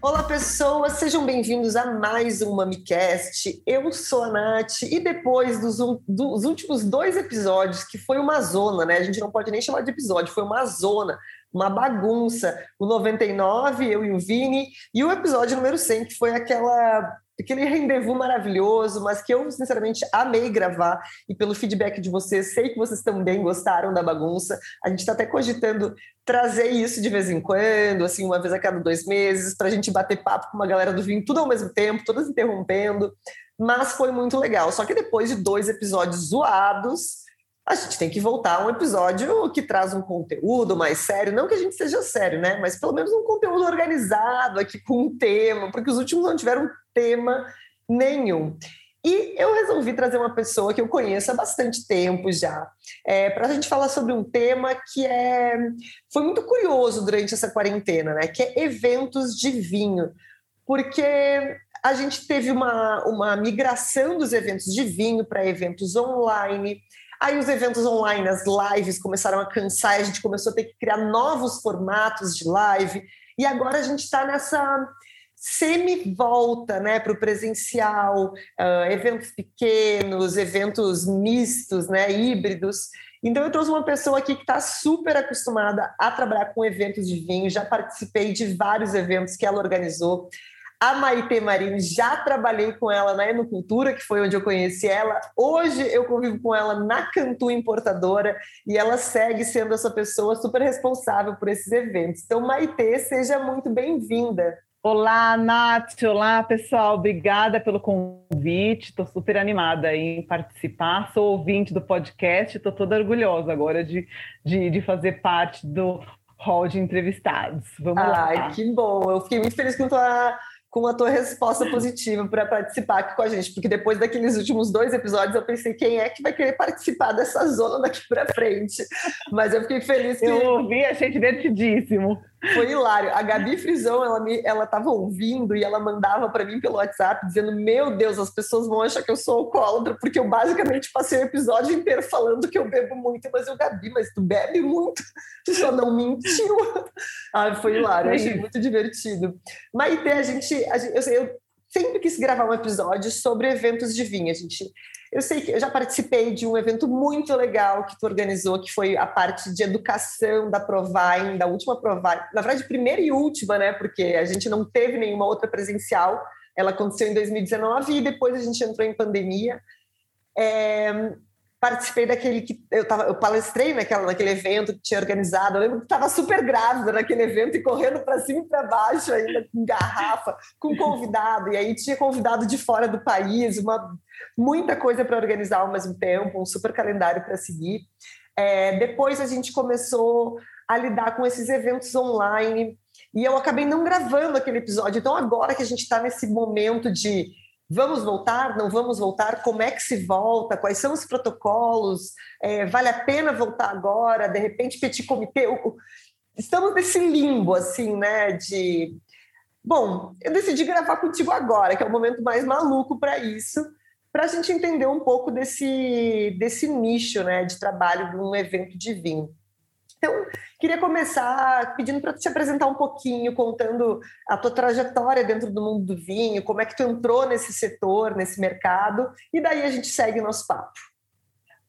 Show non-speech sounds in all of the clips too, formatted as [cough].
Olá, pessoas, sejam bem-vindos a mais um MamiCast. Eu sou a Nath e depois dos, dos, últimos dois episódios, que foi uma zona, né? A gente não pode nem chamar de episódio, foi uma zona, uma bagunça. O 99, eu e o Vini, e o episódio número 100, que foi aquela aquele rendezvous maravilhoso, mas que eu, sinceramente, amei gravar e pelo feedback de vocês, sei que vocês também gostaram da bagunça. A gente está até cogitando trazer isso de vez em quando, assim, uma vez a cada dois meses, para a gente bater papo com uma galera do vinho, tudo ao mesmo tempo, todas interrompendo. Mas foi muito legal. Só que depois de dois episódios zoados, a gente tem que voltar a um episódio que traz um conteúdo mais sério, não que a gente seja sério, né? Mas pelo menos um conteúdo organizado aqui com um tema, porque os últimos não tiveram tema nenhum. E eu resolvi trazer uma pessoa que eu conheço há bastante tempo já, é, para a gente falar sobre um tema que é, foi muito curioso durante essa quarentena, né? Que é eventos de vinho. Porque a gente teve uma, uma migração dos eventos de vinho para eventos online. Aí os eventos online, as lives começaram a cansar, a gente começou a ter que criar novos formatos de live. E agora a gente está nessa semi-volta né, para o presencial, uh, eventos pequenos, eventos mistos, né, híbridos. Então, eu trouxe uma pessoa aqui que está super acostumada a trabalhar com eventos de vinho, já participei de vários eventos que ela organizou. A Maite Marinho, já trabalhei com ela na Enocultura, que foi onde eu conheci ela. Hoje eu convivo com ela na Cantu Importadora e ela segue sendo essa pessoa super responsável por esses eventos. Então, Maite, seja muito bem-vinda. Olá, Nath. Olá, pessoal. Obrigada pelo convite. Estou super animada em participar. Sou ouvinte do podcast. Estou toda orgulhosa agora de, de, de, fazer parte do hall de entrevistados. Vamos Ai, lá. Ai, que bom. Eu fiquei muito feliz com a tua com a tua resposta positiva para participar aqui com a gente, porque depois daqueles últimos dois episódios eu pensei quem é que vai querer participar dessa zona daqui para frente. Mas eu fiquei feliz que eu ouvi, achei divertidíssimo. Foi hilário. A Gabi Frisão, ela me, ela estava ouvindo e ela mandava para mim pelo WhatsApp dizendo: "Meu Deus, as pessoas vão achar que eu sou alcoólatra porque eu basicamente passei o episódio inteiro falando que eu bebo muito". Mas eu, Gabi, mas tu bebe muito? Tu só não mentiu. [laughs] ah, foi hilário, eu achei muito divertido. Maite, a gente, a gente eu, eu sempre quis gravar um episódio sobre eventos de vinho. A gente eu sei que eu já participei de um evento muito legal que tu organizou, que foi a parte de educação da Provine, da última Provine, na verdade, primeira e última, né? Porque a gente não teve nenhuma outra presencial. Ela aconteceu em 2019 e depois a gente entrou em pandemia. É, participei daquele que eu tava, eu palestrei naquela, naquele evento que tinha organizado. Eu lembro que estava super grávida naquele evento e correndo para cima e para baixo ainda com garrafa, com convidado. E aí tinha convidado de fora do país, uma muita coisa para organizar ao mesmo tempo, um super calendário para seguir. É, depois a gente começou a lidar com esses eventos online e eu acabei não gravando aquele episódio. Então agora que a gente está nesse momento de Vamos voltar? Não vamos voltar? Como é que se volta? Quais são os protocolos? É, vale a pena voltar agora? De repente, petit comitê? Estamos nesse limbo, assim, né? De. Bom, eu decidi gravar contigo agora, que é o momento mais maluco para isso, para a gente entender um pouco desse, desse nicho né, de trabalho de um evento de vinho. Então, queria começar pedindo para te apresentar um pouquinho, contando a tua trajetória dentro do mundo do vinho, como é que tu entrou nesse setor, nesse mercado, e daí a gente segue o nosso papo.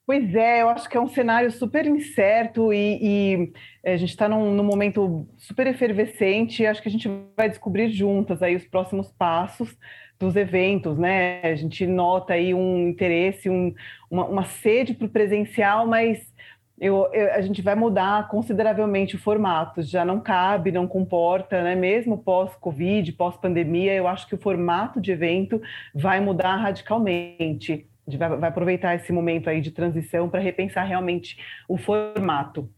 Pois é, eu acho que é um cenário super incerto e, e eh, a gente está num, num, momento super efervescente. Acho que a gente vai descobrir juntas aí os próximos passos dos eventos, né? A gente nota aí um interesse, um, uma, uma sede para o presencial, mas eu, eu, a gente vai mudar consideravelmente o formato, já não cabe, não comporta, né? mesmo pós-Covid, pós-pandemia, eu acho que o formato de evento vai mudar radicalmente. A gente vai, vai aproveitar esse momento aí de transição para repensar realmente o formato.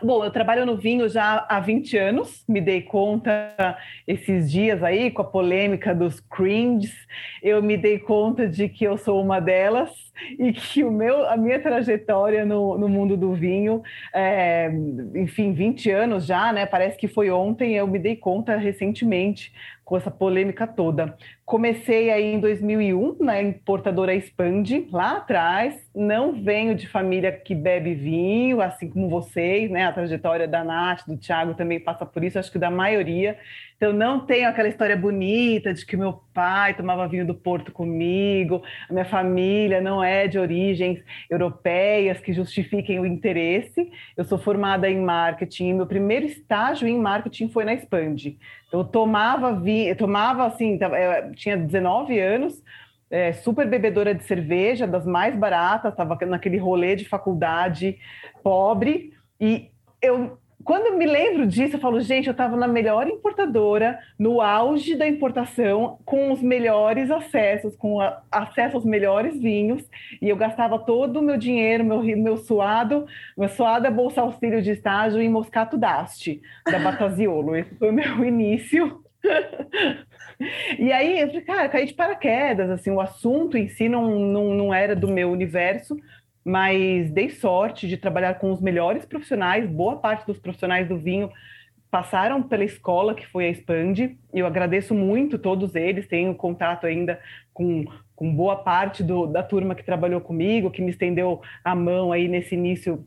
Bom, eu trabalho no vinho já há 20 anos, me dei conta esses dias aí com a polêmica dos cringes, eu me dei conta de que eu sou uma delas e que o meu, a minha trajetória no, no mundo do vinho, é, enfim, 20 anos já, né? Parece que foi ontem, eu me dei conta recentemente com essa polêmica toda. Comecei aí em 2001 na importadora Expand, lá atrás. Não venho de família que bebe vinho, assim como vocês, né? A trajetória da Nath, do Thiago também passa por isso, acho que da maioria. Então, não tenho aquela história bonita de que meu pai tomava vinho do Porto comigo, a minha família não é de origens europeias que justifiquem o interesse. Eu sou formada em marketing meu primeiro estágio em marketing foi na Expand. Então, eu tomava vinho, tomava assim, eu tinha 19 anos, é, super bebedora de cerveja, das mais baratas, estava naquele rolê de faculdade pobre, e eu quando me lembro disso, eu falo, gente, eu estava na melhor importadora, no auge da importação, com os melhores acessos, com a, acesso aos melhores vinhos, e eu gastava todo o meu dinheiro, meu, meu suado, minha suada bolsa auxílio de estágio em Moscato d'Asti, da Bataziolo. Esse foi o meu [laughs] início. E aí, eu falei, cara, caí de paraquedas, assim, o assunto em si não, não, não era do meu universo, mas dei sorte de trabalhar com os melhores profissionais, boa parte dos profissionais do vinho passaram pela escola que foi a Expand, e eu agradeço muito todos eles, tenho contato ainda com, com boa parte do, da turma que trabalhou comigo, que me estendeu a mão aí nesse início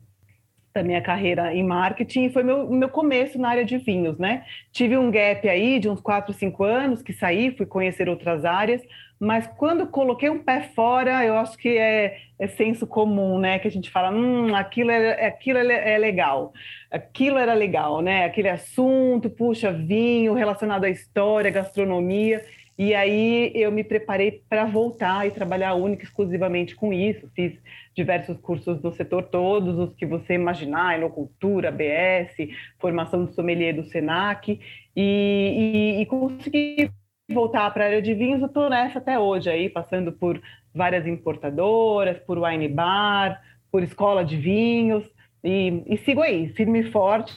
da minha carreira em marketing, foi meu, meu começo na área de vinhos, né? Tive um gap aí de uns 4, 5 anos que saí, fui conhecer outras áreas, mas quando coloquei um pé fora, eu acho que é, é senso comum, né? Que a gente fala, hum, aquilo, é, aquilo é, é legal, aquilo era legal, né? Aquele assunto, puxa, vinho relacionado à história, gastronomia. E aí eu me preparei para voltar e trabalhar única exclusivamente com isso. Fiz diversos cursos do setor, todos os que você imaginar, enocultura, BS, formação de sommelier do Senac, e, e, e consegui voltar para a área de vinhos, estou nessa até hoje aí, passando por várias importadoras, por wine bar, por escola de vinhos, e, e sigo aí, firme e forte,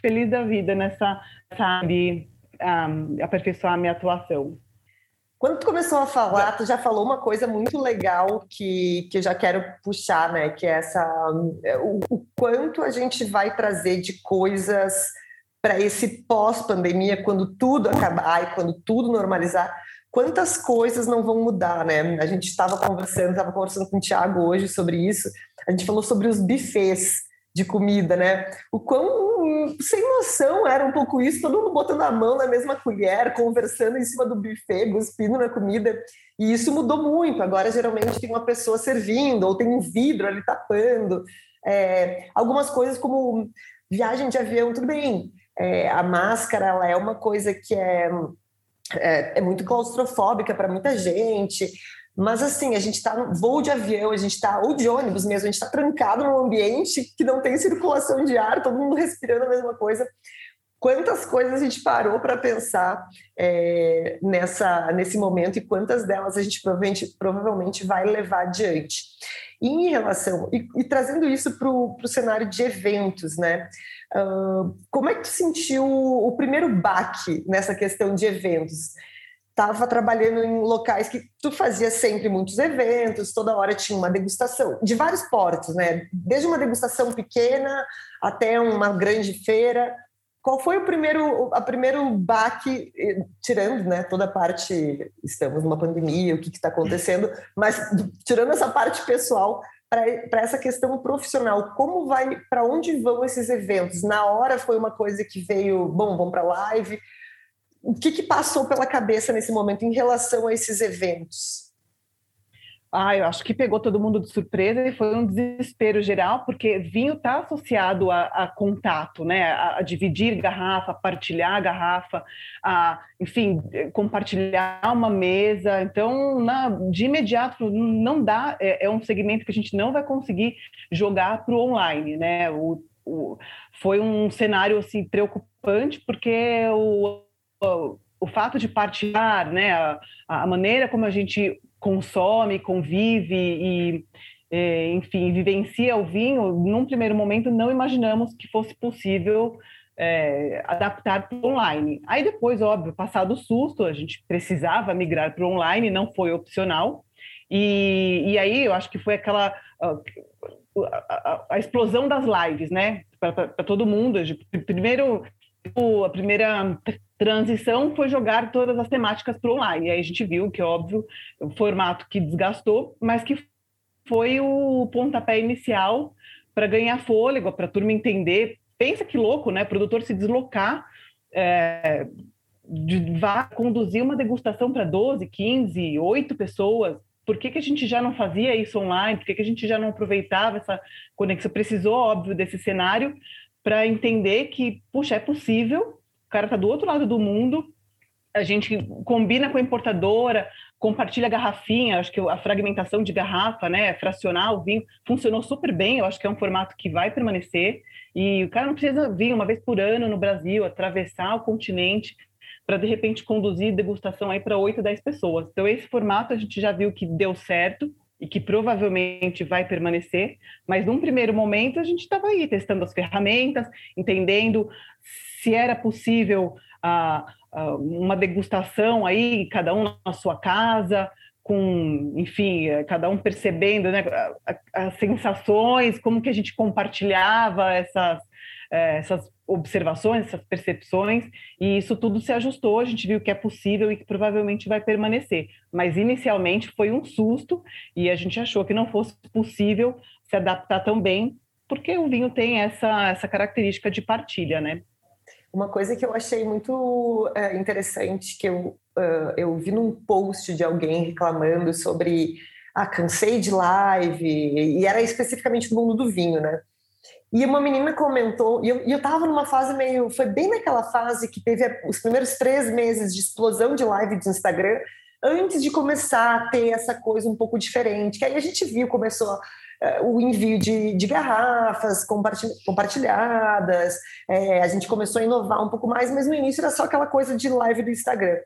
feliz da vida nessa, sabe, um, aperfeiçoar a minha atuação. Quando tu começou a falar, tu já falou uma coisa muito legal que, que eu já quero puxar, né? Que é essa o, o quanto a gente vai trazer de coisas para esse pós-pandemia, quando tudo acabar e quando tudo normalizar, quantas coisas não vão mudar, né? A gente estava conversando, estava conversando com o Thiago hoje sobre isso. A gente falou sobre os buffets de comida, né? O quão sem noção era um pouco isso, todo mundo botando a mão na mesma colher, conversando em cima do buffet, cuspindo na comida. E isso mudou muito. Agora, geralmente, tem uma pessoa servindo, ou tem um vidro ali tapando. É, algumas coisas como viagem de avião, tudo bem é, a máscara ela é uma coisa que é, é, é muito claustrofóbica para muita gente. Mas assim, a gente está no voo de avião, a gente está, ou de ônibus mesmo, a gente está trancado num ambiente que não tem circulação de ar, todo mundo respirando a mesma coisa. Quantas coisas a gente parou para pensar é, nessa, nesse momento e quantas delas a gente provavelmente, provavelmente vai levar adiante. E em relação, e, e trazendo isso para o cenário de eventos, né? Uh, como é que tu sentiu o primeiro baque nessa questão de eventos? Estava trabalhando em locais que tu fazia sempre muitos eventos, toda hora tinha uma degustação, de vários portos, né? Desde uma degustação pequena até uma grande feira. Qual foi o primeiro, a primeiro baque, tirando né, toda a parte, estamos numa pandemia, o que está acontecendo, mas tirando essa parte pessoal, para essa questão profissional. Como vai, para onde vão esses eventos? Na hora foi uma coisa que veio, bom, vamos para live. O que, que passou pela cabeça nesse momento em relação a esses eventos? Ah, eu acho que pegou todo mundo de surpresa e foi um desespero geral, porque vinho está associado a, a, contato, né? A, a, dividir garrafa, a partilhar garrafa, a, enfim, compartilhar uma mesa. Então, na, de imediato, não dá, é, é, um segmento que a gente não vai conseguir jogar para o online, né? O, o, foi um cenário assim, preocupante, porque o, o, fato de partilhar, né? A, a maneira como a gente consome, convive e, é, enfim, vivencia o vinho, num primeiro momento não imaginamos que fosse possível é, adaptar para online. Aí depois, óbvio, passado o susto, a gente precisava migrar para online, não foi opcional. E, e aí eu acho que foi aquela a, a, a explosão das lives, né? Para todo mundo. Primeiro, a primeira transição foi jogar todas as temáticas para online. E aí a gente viu que, óbvio, o formato que desgastou, mas que foi o pontapé inicial para ganhar fôlego, para a turma entender. Pensa que louco, né? O produtor se deslocar, é, de, vai conduzir uma degustação para 12, 15, 8 pessoas. Por que, que a gente já não fazia isso online? Por que, que a gente já não aproveitava essa conexão? Precisou, óbvio, desse cenário para entender que, puxa, é possível, o cara está do outro lado do mundo, a gente combina com a importadora, compartilha a garrafinha, acho que a fragmentação de garrafa, né, fracionar o vinho, funcionou super bem, eu acho que é um formato que vai permanecer, e o cara não precisa vir uma vez por ano no Brasil, atravessar o continente, para de repente conduzir degustação aí para 8, 10 pessoas. Então esse formato a gente já viu que deu certo, e que provavelmente vai permanecer, mas num primeiro momento a gente estava aí testando as ferramentas, entendendo se era possível uh, uh, uma degustação aí, cada um na sua casa, com, enfim, cada um percebendo né, as sensações, como que a gente compartilhava essas, essas observações, essas percepções, e isso tudo se ajustou, a gente viu que é possível e que provavelmente vai permanecer. Mas inicialmente foi um susto e a gente achou que não fosse possível se adaptar tão bem, porque o vinho tem essa, essa característica de partilha, né? Uma coisa que eu achei muito é, interessante, que eu, uh, eu vi num post de alguém reclamando sobre ah, cansei de live, e era especificamente no mundo do vinho, né? E uma menina comentou, e eu, eu tava numa fase meio. Foi bem naquela fase que teve os primeiros três meses de explosão de live de Instagram, antes de começar a ter essa coisa um pouco diferente. Que aí a gente viu, começou é, o envio de, de garrafas compartilhadas, é, a gente começou a inovar um pouco mais, mas no início era só aquela coisa de live do Instagram.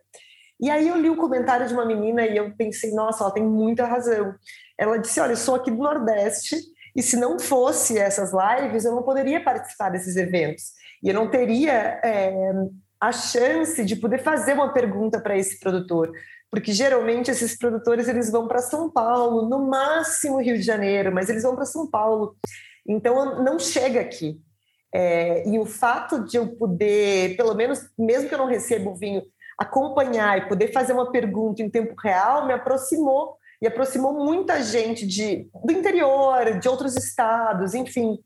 E aí eu li o comentário de uma menina e eu pensei, nossa, ela tem muita razão. Ela disse, olha, eu sou aqui do Nordeste e se não fosse essas lives, eu não poderia participar desses eventos. E eu não teria é, a chance de poder fazer uma pergunta para esse produtor porque geralmente esses produtores eles vão para São Paulo, no máximo Rio de Janeiro, mas eles vão para São Paulo, então não chega aqui. É, e o fato de eu poder, pelo menos, mesmo que eu não receba o vinho, acompanhar e poder fazer uma pergunta em tempo real, me aproximou e aproximou muita gente de, do interior, de outros estados, enfim.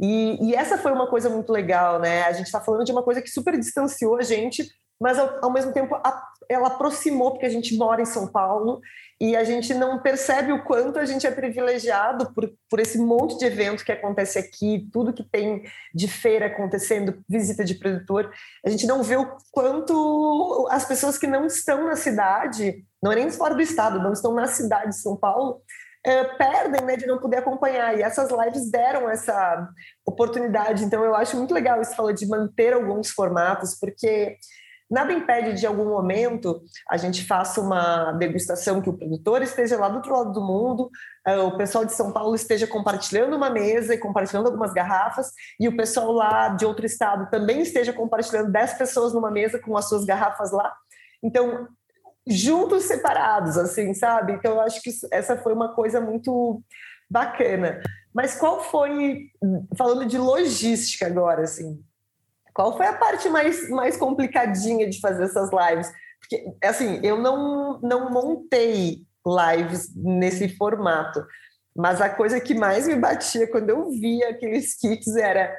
E, e essa foi uma coisa muito legal, né? A gente está falando de uma coisa que super distanciou a gente mas ao, ao mesmo tempo a, ela aproximou, porque a gente mora em São Paulo e a gente não percebe o quanto a gente é privilegiado por, por esse monte de evento que acontece aqui, tudo que tem de feira acontecendo, visita de produtor. A gente não vê o quanto as pessoas que não estão na cidade, não é nem fora do estado, não estão na cidade de São Paulo, é, perdem né, de não poder acompanhar. E essas lives deram essa oportunidade. Então, eu acho muito legal isso, falou de manter alguns formatos, porque Nada impede de, em algum momento, a gente faça uma degustação que o produtor esteja lá do outro lado do mundo, eh, o pessoal de São Paulo esteja compartilhando uma mesa e compartilhando algumas garrafas, e o pessoal lá de outro estado também esteja compartilhando 10 pessoas numa mesa com as suas garrafas lá. Então, juntos, separados, assim, sabe? Então, eu acho que essa foi uma coisa muito bacana. Mas qual foi, falando de logística agora, assim, qual foi a parte mais, mais complicadinha de fazer essas lives? Porque, assim, eu não, não montei lives nesse formato, mas a coisa que mais me batia quando eu via aqueles kits era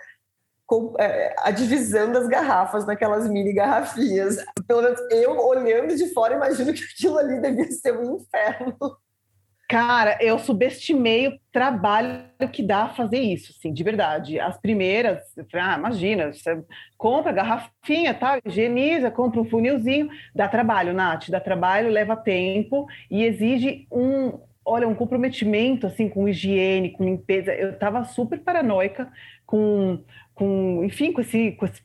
é, a divisão das garrafas naquelas mini garrafinhas. Pelo menos eu, olhando de fora, imagino que aquilo ali devia ser um inferno. Cara, eu subestimei o trabalho que dá fazer isso, assim, de verdade. As primeiras, ah, imagina, você compra garrafinha, tal, higieniza, compra um funilzinho, dá trabalho, Nath, dá trabalho, leva tempo e exige um, olha, um comprometimento, assim, com higiene, com limpeza. Eu estava super paranoica com, com enfim, com esse, com esse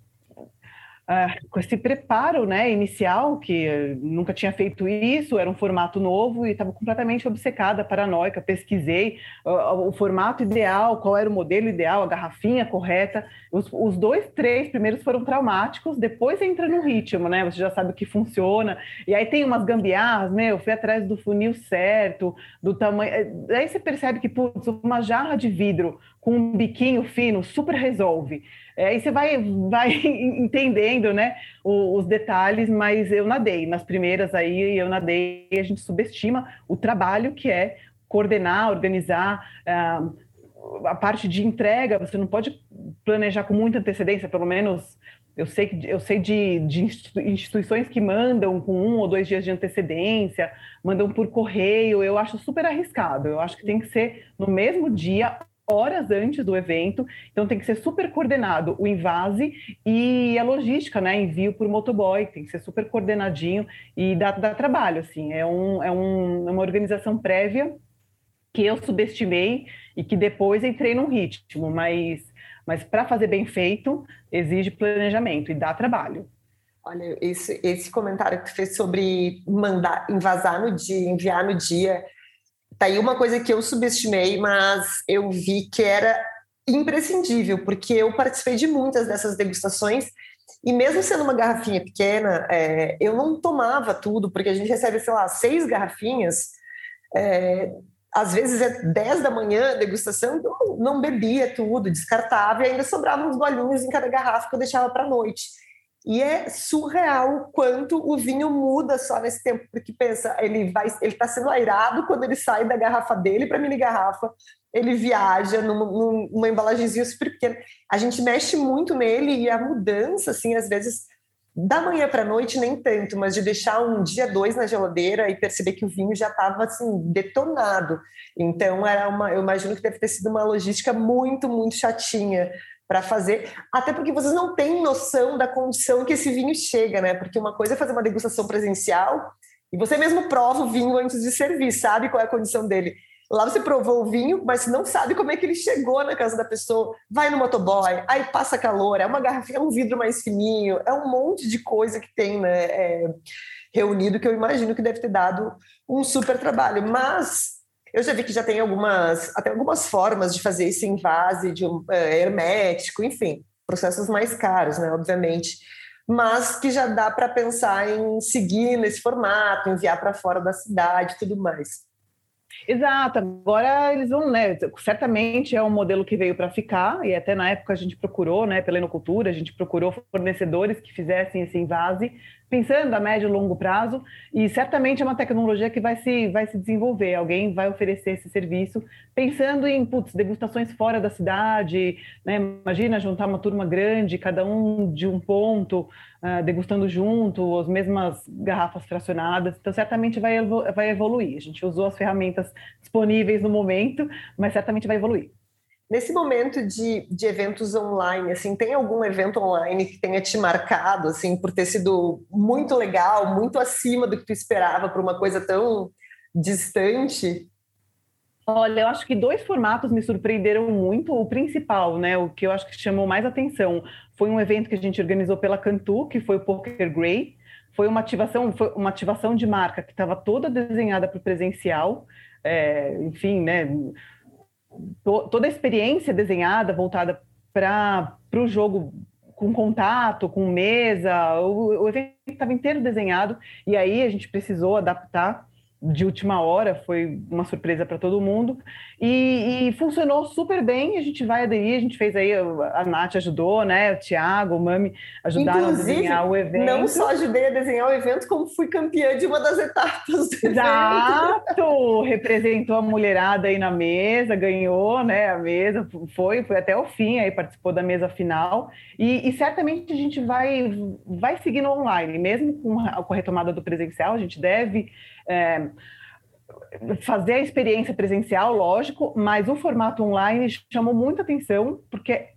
uh, com esse preparo né, inicial, que nunca tinha feito isso, era um formato novo e estava completamente obcecada, paranoica, pesquisei uh, o formato ideal, qual era o modelo ideal, a garrafinha correta. Os, os, dois, três primeiros foram traumáticos, depois entra no ritmo, né? Você já sabe o que funciona. E aí tem umas gambiarras? Eu fui atrás do funil certo, do tamanho. Eh, aí você percebe que, putz, uma jarra de vidro com um biquinho fino super resolve. É, aí você vai, vai [laughs] entendendo né, os, os, detalhes, mas eu nadei. Nas primeiras aí, eu nadei e a gente subestima o trabalho que é coordenar, organizar. Uh, a parte de entrega, você não pode planejar com muita antecedência, pelo menos eu sei, eu sei de, de instituições que mandam com um ou dois dias de antecedência, mandam por correio, eu acho super arriscado. Eu acho que tem que ser no mesmo dia, horas antes do evento, então tem que ser super coordenado o invase e a logística, né? Envio por motoboy, tem que ser super coordenadinho e dá, dá trabalho, assim. É, um, é, um, é uma organização prévia que eu subestimei e que depois entrei num ritmo, mas, mas para fazer bem feito, exige planejamento e dá trabalho. Olha, esse, esse comentário que tu fez sobre mandar invasar no dia, enviar no dia, tá aí uma coisa que eu subestimei, mas eu vi que era imprescindível, porque eu participei de muitas dessas degustações e mesmo sendo uma garrafinha pequena, é, eu não tomava tudo, porque a gente recebe, sei lá, seis garrafinhas. É, às vezes é 10 da manhã a degustação, então não bebia tudo, descartava e ainda sobravam uns golinhos em cada garrafa que eu deixava para noite. E é surreal o quanto o vinho muda só nesse tempo, porque pensa, ele vai, ele está sendo airado quando ele sai da garrafa dele para a mini garrafa, ele viaja numa, numa super pequena. A gente mexe muito nele e a mudança, assim, às vezes da manhã para noite, nem tanto, mas de deixar um dia, dois na geladeira e perceber que o vinho já estava assim, detonado. Então, era uma, eu imagino que deve ter sido uma logística muito, muito chatinha para fazer, até porque vocês não têm noção da condição que esse vinho chega, né? Porque uma coisa é fazer uma degustação presencial e você mesmo prova o vinho antes de servir, sabe qual é a condição dele. Lá você provou o vinho, mas não sabe como é que ele chegou na casa da pessoa. Vai no motoboy, aí passa calor, é uma garrafinha, é um vidro mais fininho, é um monte de coisa que tem né, é, reunido que eu imagino que deve ter dado um super trabalho. Mas eu já vi que já tem algumas, até algumas formas de fazer esse invase de um é, hermético, enfim, processos mais caros, né, obviamente mas que já dá para pensar em seguir nesse formato, enviar para fora da cidade e tudo mais. Exato, agora eles vão, né? Certamente é um modelo que veio para ficar, e até na época a gente procurou, né, pela Enocultura, a gente procurou fornecedores que fizessem esse invase pensando a médio e longo prazo, e certamente é uma tecnologia que vai se, vai se desenvolver, alguém vai oferecer esse serviço, pensando em putz, degustações fora da cidade, né? imagina juntar uma turma grande, cada um de um ponto, uh, degustando junto, as mesmas garrafas fracionadas, então certamente vai, vai evoluir, a gente usou as ferramentas disponíveis no momento, mas certamente vai evoluir. Nesse momento de, de eventos online, assim, tem algum evento online que tenha te marcado, assim, por ter sido muito legal, muito acima do que tu esperava para uma coisa tão distante? Olha, eu acho que dois formatos me surpreenderam muito. O principal, né, o que eu acho que chamou mais atenção, foi um evento que a gente organizou pela Cantu, que foi o Poker Grey. Foi uma ativação, foi uma ativação de marca que estava toda desenhada para o presencial. É, enfim, né, to, toda a experiência desenhada voltada para o jogo com contato, com mesa, o, o evento estava inteiro desenhado e aí a gente precisou adaptar de última hora, foi uma surpresa para todo mundo, e, e, funcionou super bem, a gente vai aderir, a gente fez aí, a Nath ajudou, né, o Thiago, o Mami ajudaram Inclusive, a desenhar o evento. não só ajudei a desenhar o evento, como fui campeã de uma das etapas do Exato! Representou a mulherada aí na mesa, ganhou, né, a mesa, foi, foi até o fim, aí participou da mesa final, e, e certamente a gente vai, vai seguindo online, mesmo com a, com a retomada do presencial, a gente deve é, fazer a experiência presencial, lógico, mas o formato online chamou muita atenção, porque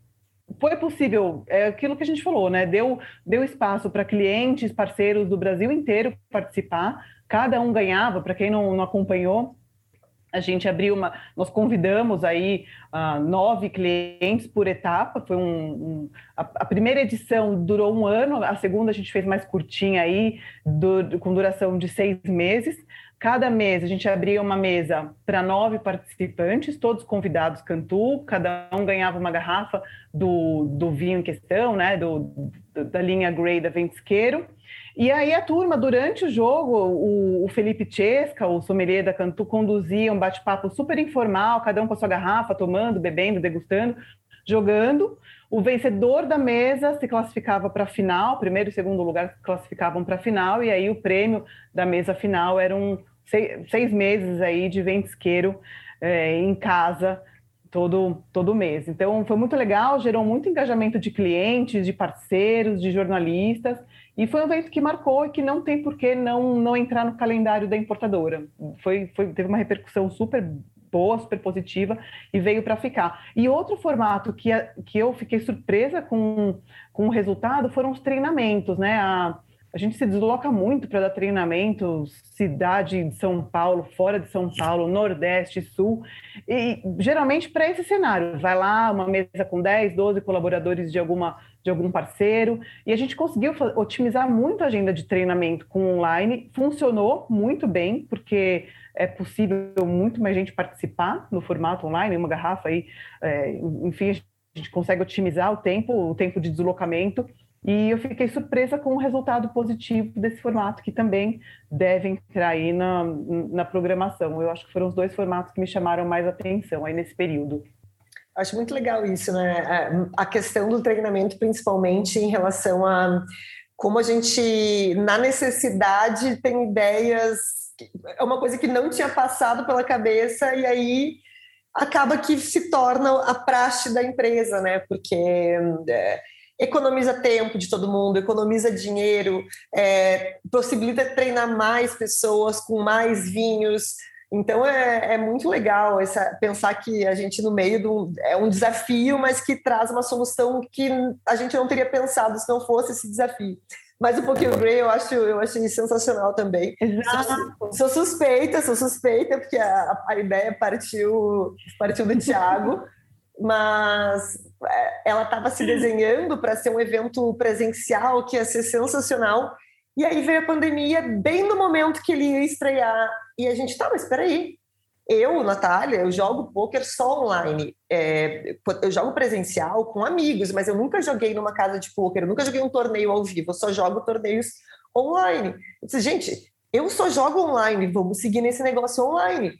foi possível, é aquilo que a gente falou, né? Deu, deu espaço para clientes, parceiros do Brasil inteiro participar, cada um ganhava, para quem não, não acompanhou, a gente abriu uma, nós convidamos aí uh, nove clientes por etapa. Foi um, um a, a, primeira edição durou um ano, a segunda a gente fez mais curtinha aí, do, com duração de seis meses. Cada mês a gente abria uma mesa para nove participantes, todos convidados Cantu, cada um ganhava uma garrafa do, do vinho em questão, né, do, da linha Grey da Ventisqueiro. E aí a turma, durante o jogo, o, o Felipe Chesca, o sommelier da Cantu, conduzia um bate-papo super informal, cada um com a sua garrafa, tomando, bebendo, degustando, jogando. O vencedor da mesa se classificava para a final, primeiro e segundo lugar classificavam para a final, e aí o prêmio da mesa final eram seis, seis meses aí de ventisqueiro é, em casa todo, todo mês. Então foi muito legal, gerou muito engajamento de clientes, de parceiros, de jornalistas, e foi um evento que marcou e que não tem por que não, não entrar no calendário da importadora. Foi, foi, teve uma repercussão super boa, super positiva e veio para ficar. E outro formato que, que eu fiquei surpresa com, com o resultado foram os treinamentos, né? A, a gente se desloca muito para dar treinamento, cidade de São Paulo, fora de São Paulo, Nordeste, Sul, e geralmente para esse cenário. Vai lá, uma mesa com 10, 12 colaboradores de, alguma, de algum parceiro, e a gente conseguiu otimizar muito a agenda de treinamento com online, funcionou muito bem, porque é possível muito mais gente participar no formato online, uma garrafa aí, é, enfim, a gente consegue otimizar o tempo, o tempo de deslocamento, e eu fiquei surpresa com o resultado positivo desse formato, que também deve entrar aí na, na programação. Eu acho que foram os dois formatos que me chamaram mais atenção aí nesse período. Acho muito legal isso, né? A questão do treinamento, principalmente em relação a como a gente, na necessidade, tem ideias é uma coisa que não tinha passado pela cabeça e aí acaba que se torna a praxe da empresa, né? Porque é, economiza tempo de todo mundo, economiza dinheiro, é, possibilita treinar mais pessoas com mais vinhos. Então é, é muito legal essa, pensar que a gente no meio do é um desafio, mas que traz uma solução que a gente não teria pensado se não fosse esse desafio. Mas o Pokémon Grey eu acho eu achei sensacional também. Sou, sou, suspeita, sou suspeita, porque a, a ideia partiu, partiu do Thiago, mas é, ela estava se desenhando para ser um evento presencial que ia ser sensacional. E aí veio a pandemia bem no momento que ele ia estrear. E a gente, tá, mas espera aí, eu, Natália, eu jogo poker só online. É, eu jogo presencial com amigos, mas eu nunca joguei numa casa de poker, eu nunca joguei um torneio ao vivo, eu só jogo torneios online. Eu disse, gente, eu só jogo online, vamos seguir nesse negócio online.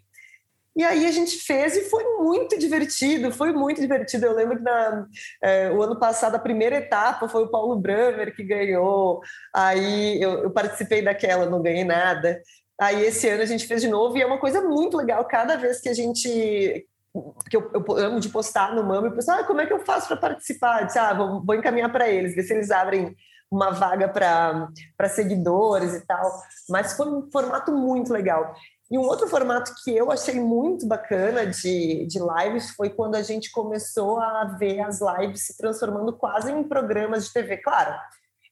E aí a gente fez e foi muito divertido, foi muito divertido. Eu lembro que na, é, o ano passado, a primeira etapa foi o Paulo Bramer que ganhou, aí eu, eu participei daquela, não ganhei nada. Aí esse ano a gente fez de novo e é uma coisa muito legal. Cada vez que a gente que eu, eu, amo de postar no Mama, e pessoal, ah, como é que eu faço para participar? Disse, ah, vou, vou encaminhar para eles, ver se eles abrem uma vaga para seguidores e tal. Mas foi um formato muito legal. E um outro formato que eu achei muito bacana de, de lives foi quando a gente começou a ver as lives se transformando quase em programas de TV. Claro,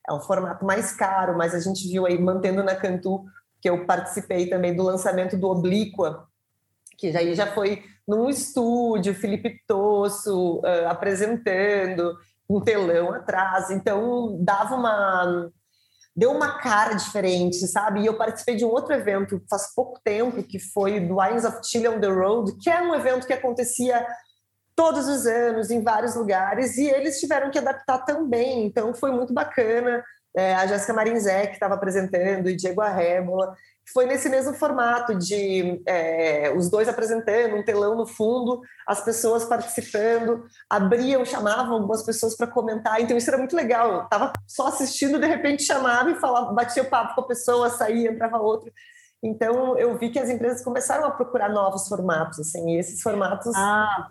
é um formato mais caro, mas a gente viu aí, mantendo na Cantu, que eu participei também do lançamento do Oblíqua, que já, já foi num estúdio, Felipe Tosso uh, apresentando, um telão atrás, então dava uma deu uma cara diferente, sabe? E eu participei de um outro evento faz pouco tempo, que foi do Wines of Chile on the Road, que é um evento que acontecia todos os anos, em vários lugares, e eles tiveram que adaptar também, então foi muito bacana é, a Jéssica Marinzé, que estava apresentando, e Diego Arrébola. Foi nesse mesmo formato de é, os dois apresentando, um telão no fundo, as pessoas participando, abriam, chamavam algumas pessoas para comentar, então isso era muito legal. Eu estava só assistindo, de repente chamava e falava, batia o papo com a pessoa, saía, entrava outro. Então eu vi que as empresas começaram a procurar novos formatos, assim, e esses formatos. Ah,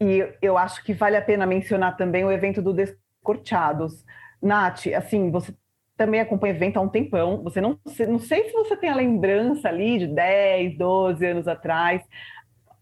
e eu acho que vale a pena mencionar também o evento do Descorteados. Nath, assim, você também acompanha evento há um tempão. Você não, não sei se você tem a lembrança ali de 10, 12 anos atrás.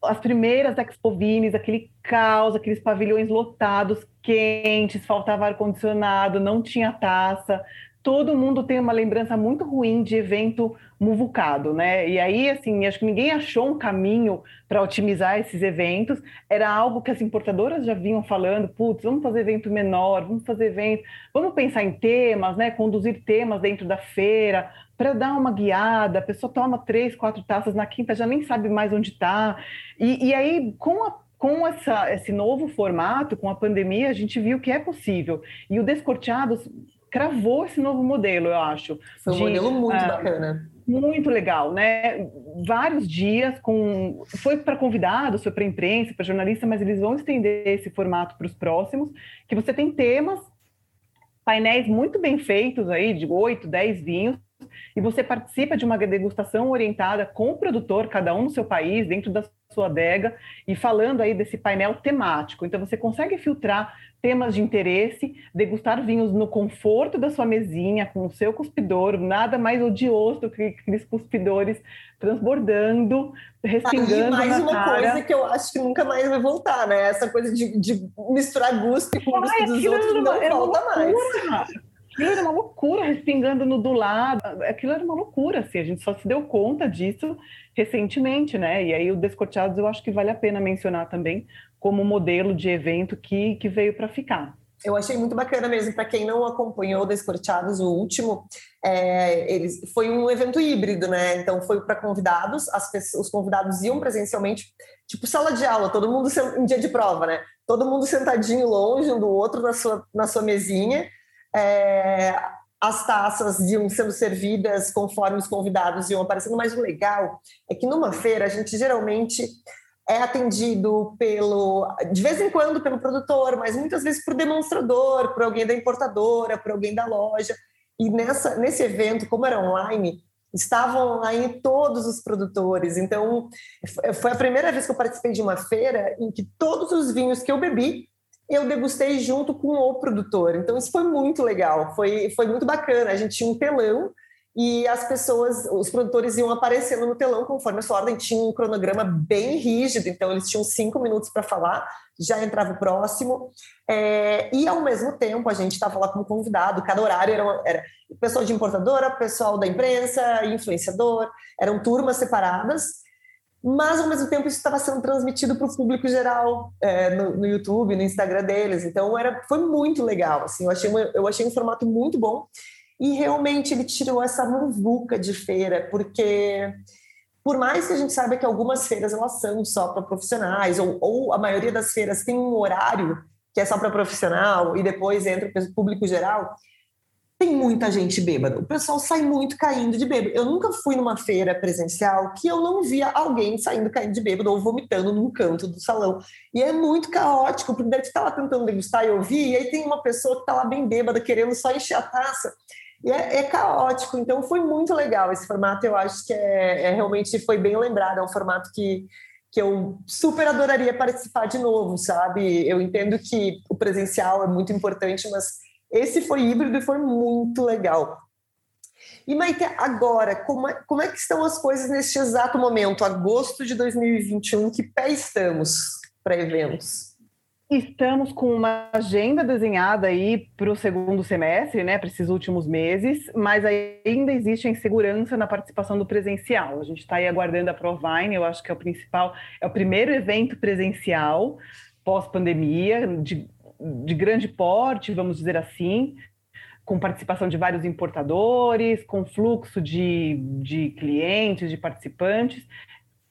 As primeiras Expo Vines, aquele caos, aqueles pavilhões lotados, quentes, faltava ar-condicionado, não tinha taça todo mundo tem uma lembrança muito ruim de evento muvucado, né? E aí, assim, acho que ninguém achou um caminho para otimizar esses eventos. Era algo que as importadoras já vinham falando, putz, vamos fazer evento menor, vamos fazer evento, vamos pensar em temas, né? Conduzir temas dentro da feira, para dar uma guiada, a pessoa toma três, quatro taças na quinta, já nem sabe mais onde está. E, e aí, com a com essa, esse novo formato, com a pandemia, a gente viu que é possível. E o Descorteados cravou esse novo modelo, eu acho. Foi um de, modelo muito uh, bacana. Muito legal, né? Vários dias com. Foi para convidados, foi para imprensa, para jornalista, mas eles vão estender esse formato para os próximos, que você tem temas, painéis muito bem feitos aí, de 8, 10 vinhos, e você participa de uma degustação orientada com o produtor, cada um no seu país, dentro da sua adega, e falando aí desse painel temático. Então você consegue filtrar temas de interesse, degustar vinhos no conforto da sua mesinha, com o seu cuspidor, nada mais odioso do que aqueles cuspidores transbordando, respingando Aí, mais uma cara. coisa que eu acho que nunca mais vai voltar, né? Essa coisa de, de misturar gosto com gosto dos aquilo outros não era uma volta mais. Aquilo era uma loucura, respingando no do lado. Aquilo era uma loucura, assim. A gente só se deu conta disso recentemente, né? E aí o Descorteados eu acho que vale a pena mencionar também como modelo de evento que, que veio para ficar. Eu achei muito bacana mesmo, para quem não acompanhou Descorteados, o último, é, eles, foi um evento híbrido, né? Então foi para convidados, as os convidados iam presencialmente, tipo sala de aula, todo mundo em dia de prova, né? Todo mundo sentadinho longe um do outro na sua, na sua mesinha. É, as taças iam sendo servidas conforme os convidados iam aparecendo, mas o legal é que numa feira a gente geralmente é atendido pelo, de vez em quando pelo produtor, mas muitas vezes por demonstrador, por alguém da importadora, por alguém da loja. E nessa, nesse evento, como era online, estavam online todos os produtores. Então, foi a primeira vez que eu participei de uma feira em que todos os vinhos que eu bebi, eu degustei junto com o produtor. Então, isso foi muito legal, foi, foi muito bacana. A gente tinha um telão e as pessoas, os produtores iam aparecendo no telão conforme a sua ordem, tinha um cronograma bem rígido, então eles tinham cinco minutos para falar, já entrava o próximo, É, e ao mesmo tempo a gente estava lá como convidado, cada horário era, uma- era pessoal de importadora, pessoal da imprensa, influenciador, eram turmas separadas, mas ao mesmo tempo isso estava sendo transmitido para o público geral é, no, no YouTube, no Instagram deles, então era, foi muito legal, assim, eu achei, uma- eu achei um formato muito bom, e realmente ele tirou essa muvuca de feira, porque por mais que a gente saiba que algumas feiras elas são só para profissionais, ou, ou a maioria das feiras tem um horário que é só para profissional e depois entra para o público geral, tem muita gente bêbada. O pessoal sai muito caindo de bêbado. Eu nunca fui numa feira presencial que eu não via alguém saindo caindo de bêbado ou vomitando num canto do salão. E é muito caótico, porque deve estar lá tentando degustar e ouvir, e aí tem uma pessoa que está lá bem bêbada, querendo só encher a taça. E é, é caótico, então foi muito legal esse formato. Eu acho que é, é realmente foi bem lembrado. É um formato que, que eu super adoraria participar de novo, sabe? Eu entendo que o presencial é muito importante, mas esse foi híbrido e foi muito legal. E Maite, agora, como é, como é que estão as coisas neste exato momento, agosto de 2021? Que pé estamos para eventos? Estamos com uma agenda desenhada aí para o segundo semestre, né, para esses últimos meses, mas ainda existe a insegurança na participação do presencial. A gente está aí aguardando a Provine, eu acho que é o principal, é o primeiro evento presencial pós-pandemia, de, de grande porte, vamos dizer assim, com participação de vários importadores, com fluxo de, de clientes, de participantes.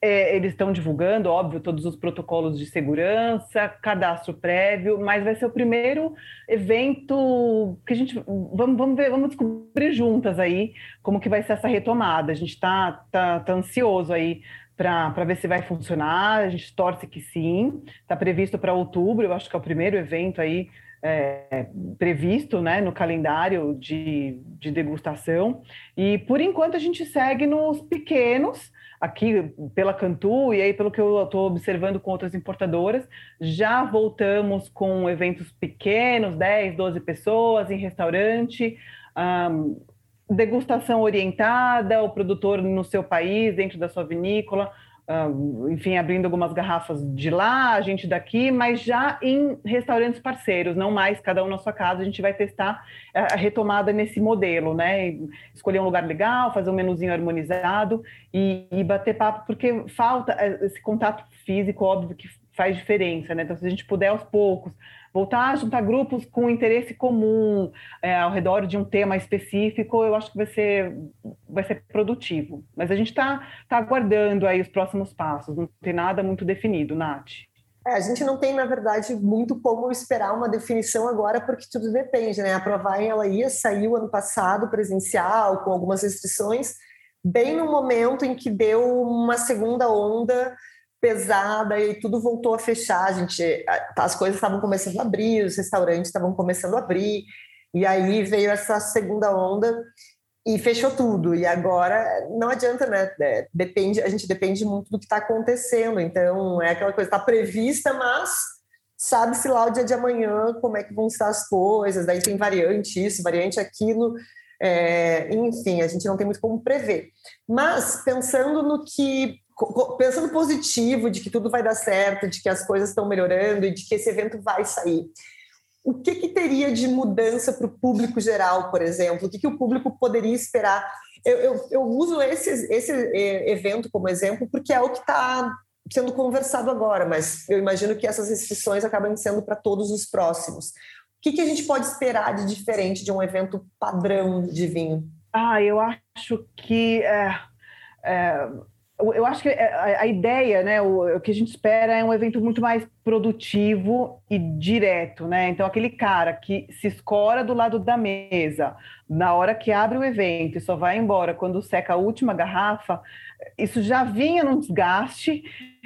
É, eles estão divulgando, óbvio, todos os protocolos de segurança, cadastro prévio, mas vai ser o primeiro evento que a gente vamos, vamos ver, vamos descobrir juntas aí como que vai ser essa retomada. A gente está tá, tá ansioso aí para ver se vai funcionar. A gente torce que sim. Está previsto para outubro, eu acho que é o primeiro evento aí é, previsto né, no calendário de, de degustação. E por enquanto a gente segue nos pequenos aqui pela Cantu e aí pelo que eu estou observando com outras importadoras, já voltamos com eventos pequenos, 10, 12 pessoas em restaurante, um, degustação orientada, o produtor no seu país, dentro da sua vinícola, um, enfim, abrindo algumas garrafas de lá, a gente daqui, mas já em restaurantes parceiros, não mais cada um na sua casa, a gente vai testar a retomada nesse modelo, né? Escolher um lugar legal, fazer um menuzinho harmonizado e, e bater papo, porque falta esse contato físico, óbvio que faz diferença, né? Então, se a gente puder aos poucos voltar a juntar grupos com interesse comum é, ao redor de um tema específico, eu acho que vai ser, vai ser produtivo. Mas a gente está tá aguardando aí os próximos passos, não tem nada muito definido, Nath. É, a gente não tem, na verdade, muito como esperar uma definição agora, porque tudo depende, né? A Provine, ela ia sair o ano passado presencial, com algumas restrições, bem no momento em que deu uma segunda onda pesada e tudo voltou a fechar. A gente, as coisas estavam começando a abrir, os restaurantes estavam começando a abrir, e aí veio essa segunda onda e fechou tudo. E agora não adianta, né? É, depende, a gente depende muito do que está acontecendo. Então é aquela coisa está prevista, mas sabe-se lá o dia de amanhã como é que vão estar as coisas. Daí tem variante isso, variante aquilo. É, enfim, a gente não tem muito como prever. Mas pensando no que pensando positivo de que tudo vai dar certo, de que as coisas estão melhorando e de que esse evento vai sair o que, que teria de mudança para o público geral, por exemplo? O que, que o público poderia esperar? Eu, eu, eu uso esse, esse é, evento como exemplo porque é o que está sendo conversado agora, mas eu imagino que essas restrições acabam sendo para todos os próximos. O que, que a gente pode esperar de diferente de um evento padrão de vinho? Ah, eu acho que é, é, eu acho que a, a ideia, né, o, o, que a gente espera é um evento muito mais produtivo e direto, né? Então, aquele cara que se escora do lado da mesa, na hora que abre o evento e só vai embora quando seca a última garrafa, isso já vinha num desgaste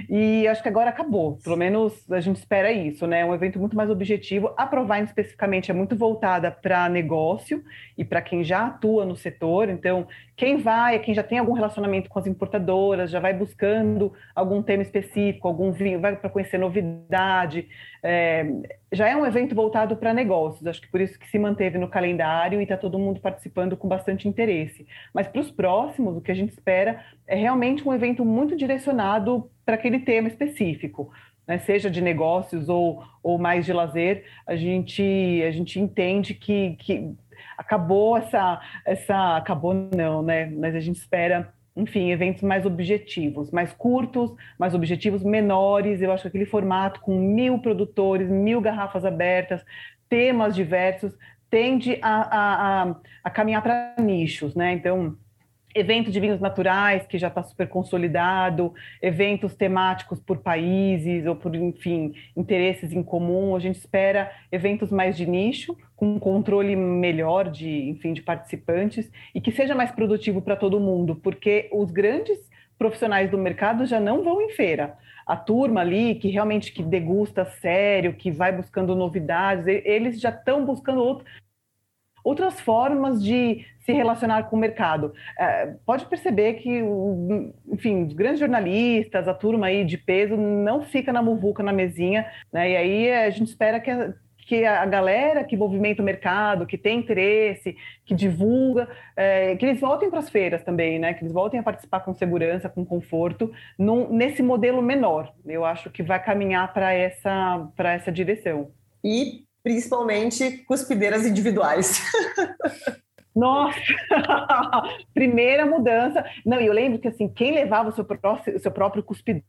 e acho que agora acabou. Pelo menos a gente espera isso, né? Um evento muito mais objetivo. A Provine especificamente é muito voltada para negócio e para quem já atua no setor. Então, quem vai é quem já tem algum relacionamento com as importadoras, já vai buscando algum tema específico, algum vinho, vai para conhecer novidade. É, já é um evento voltado para negócios, acho que por isso que se manteve no calendário e está todo mundo participando com bastante interesse. Mas para os próximos, o que a gente espera é realmente um evento muito direcionado para aquele tema específico. Né, seja de negócios ou, ou mais de lazer, a gente, a gente entende que, que acabou essa, essa. Acabou não, né? Mas a gente espera enfim, eventos mais objetivos, mais curtos, mais objetivos menores. Eu acho que aquele formato com mil produtores, mil garrafas abertas, temas diversos, tende a, a, a, a caminhar para nichos, né? Então, evento de vinhos naturais, que já está super consolidado, eventos temáticos por países ou por, enfim, interesses em comum. A gente espera eventos mais de nicho, com um controle melhor de, enfim, de participantes e que seja mais produtivo para todo mundo, porque os grandes profissionais do mercado já não vão em feira. A turma ali que realmente que degusta sério, que vai buscando novidades, eles já estão buscando outro, outras formas de se relacionar com o mercado. É, pode perceber que, enfim, os grandes jornalistas, a turma aí de peso, não fica na muvuca, na mesinha, né? E aí a gente espera que a, que a galera que movimenta o mercado, que tem interesse, que divulga, é, que eles voltem para as feiras também, né? Que eles voltem a participar com segurança, com conforto, num, nesse modelo menor. Eu acho que vai caminhar para essa, essa direção. E principalmente cuspideiras individuais. [laughs] Nossa! [laughs] Primeira mudança. Não, e eu lembro que assim, quem levava o seu, próprio, o seu próprio cuspidor,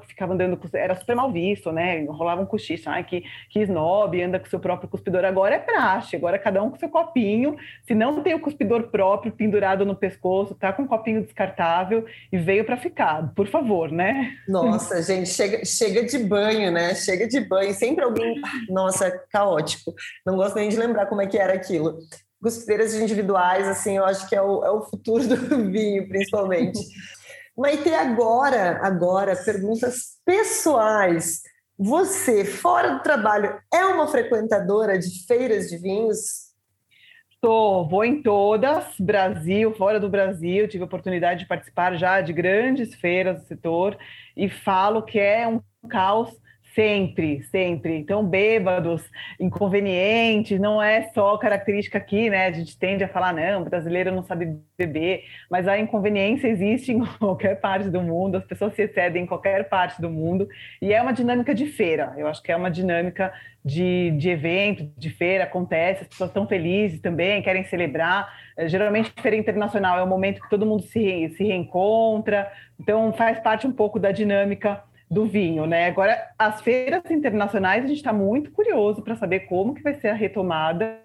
que ficava andando com. Era super mal visto, né? Rolava um cochicho, ai, que, que snob, anda com o seu próprio cuspidor. Agora é praxe, agora cada um com seu copinho. Se não tem o cuspidor próprio pendurado no pescoço, tá com um copinho descartável e veio para ficar, por favor, né? Nossa, gente, chega, chega de banho, né? Chega de banho. Sempre alguém. Nossa, caótico. Não gosto nem de lembrar como é que era aquilo cuspideiras individuais, assim, eu acho que é o, é o futuro do [laughs] vinho, principalmente. Maite, agora, agora, perguntas pessoais. Você, fora do trabalho, é uma frequentadora de feiras de vinhos? Estou, vou em todas, Brasil, fora do Brasil, tive a oportunidade de participar já de grandes feiras do setor e falo que é um caos Sempre, sempre. Então, bêbados, inconvenientes, não é só característica aqui, né? A gente tende a falar, não, brasileiro não sabe beber, mas a inconveniência existe [laughs] em qualquer parte do mundo, as pessoas se excedem em qualquer parte do mundo, e é uma dinâmica de feira. Eu acho que é uma dinâmica de, de evento, de feira, acontece, as pessoas estão felizes também, querem celebrar. É, geralmente, feira internacional é o momento que todo mundo se, se reencontra, então faz parte um pouco da dinâmica do vinho, né? Agora, as feiras internacionais, a gente está muito curioso para saber como que vai ser a retomada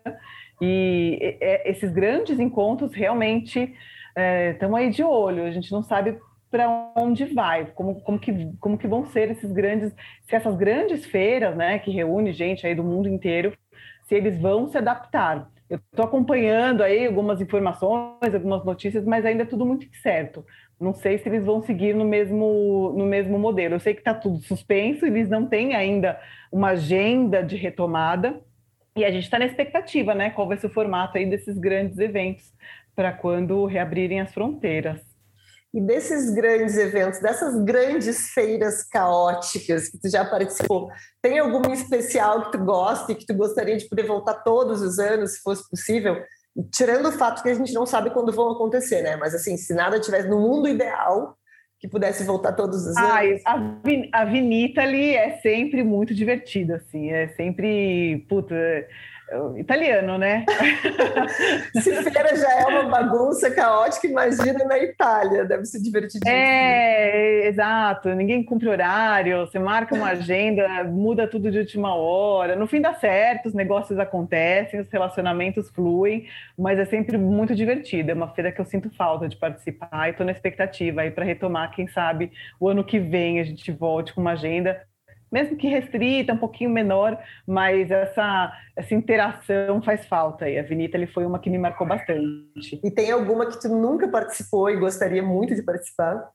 e esses grandes encontros realmente estão é, aí de olho. A gente não sabe para onde vai, como, como, que, como que vão ser esses grandes, se essas grandes feiras, né, que reúne gente aí do mundo inteiro, se eles vão se adaptar. Eu estou acompanhando aí algumas informações, algumas notícias, mas ainda é tudo muito incerto. Não sei se eles vão seguir no mesmo, no mesmo modelo. Eu sei que está tudo suspenso, eles não têm ainda uma agenda de retomada, e a gente está na expectativa, né? Qual vai ser o formato aí desses grandes eventos para quando reabrirem as fronteiras. E desses grandes eventos, dessas grandes feiras caóticas que tu já participou, tem alguma especial que tu gosta e que tu gostaria de poder voltar todos os anos, se fosse possível? Tirando o fato que a gente não sabe quando vão acontecer, né? Mas assim, se nada tivesse no mundo ideal, que pudesse voltar todos os anos. A, a Vinita ali é sempre muito divertida, assim, é sempre, puta, italiano, né? [laughs] Se feira já é uma bagunça caótica, imagina na Itália, deve ser divertidíssimo. É, exato, ninguém cumpre horário, você marca uma agenda, muda tudo de última hora. No fim dá certo, os negócios acontecem, os relacionamentos fluem, mas é sempre muito divertido. É uma feira que eu sinto falta de participar e estou na expectativa aí para retomar, quem sabe, o ano que vem a gente volte com uma agenda mesmo que restrita, um pouquinho menor, mas essa, essa interação faz falta. E a Vinita ele foi uma que me marcou bastante. E tem alguma que tu nunca participou e gostaria muito de participar?